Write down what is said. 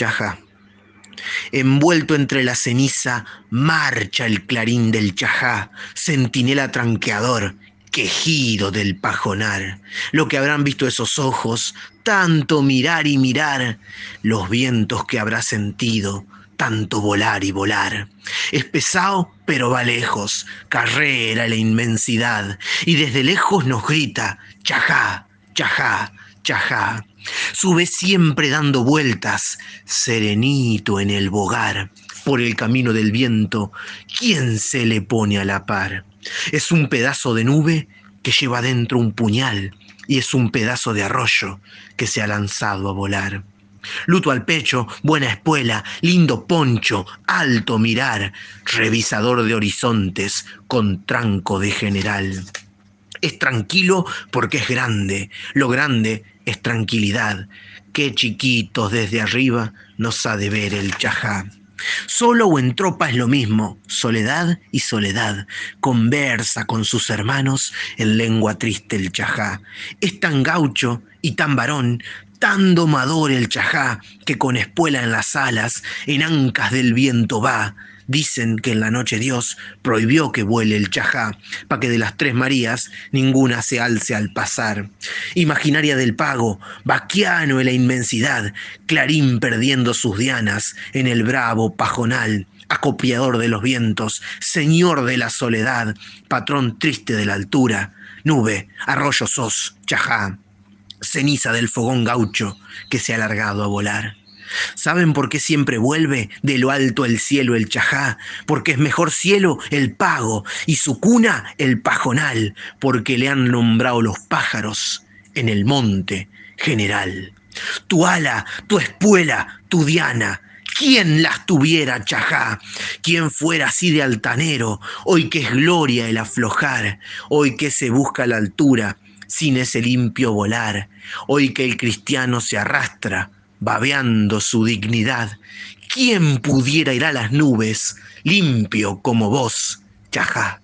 Chajá. Envuelto entre la ceniza, marcha el clarín del chajá, centinela tranqueador, quejido del pajonar. Lo que habrán visto esos ojos, tanto mirar y mirar, los vientos que habrá sentido, tanto volar y volar. Es pesado, pero va lejos, carrera la inmensidad, y desde lejos nos grita, chajá, chajá, chajá. Sube siempre dando vueltas, serenito en el bogar, por el camino del viento, ¿quién se le pone a la par? Es un pedazo de nube que lleva dentro un puñal y es un pedazo de arroyo que se ha lanzado a volar. Luto al pecho, buena espuela, lindo poncho, alto mirar, revisador de horizontes con tranco de general. Es tranquilo porque es grande, lo grande es tranquilidad. Qué chiquitos desde arriba nos ha de ver el chajá. Solo o en tropa es lo mismo, soledad y soledad. Conversa con sus hermanos en lengua triste el chajá. Es tan gaucho y tan varón, tan domador el chajá, que con espuela en las alas, en ancas del viento va. Dicen que en la noche Dios prohibió que vuele el chajá, para que de las tres Marías ninguna se alce al pasar. Imaginaria del pago, vaquiano en la inmensidad, clarín perdiendo sus dianas en el bravo pajonal acopiador de los vientos, señor de la soledad, patrón triste de la altura, nube, arroyo sos, chajá, ceniza del fogón gaucho que se ha alargado a volar. ¿Saben por qué siempre vuelve de lo alto el cielo el chajá? Porque es mejor cielo el pago y su cuna el pajonal, porque le han nombrado los pájaros en el monte general. Tu ala, tu espuela, tu diana, ¿Quién las tuviera, chajá? ¿Quién fuera así de altanero? Hoy que es gloria el aflojar, hoy que se busca la altura, sin ese limpio volar, hoy que el cristiano se arrastra, babeando su dignidad. ¿Quién pudiera ir a las nubes limpio como vos, chajá?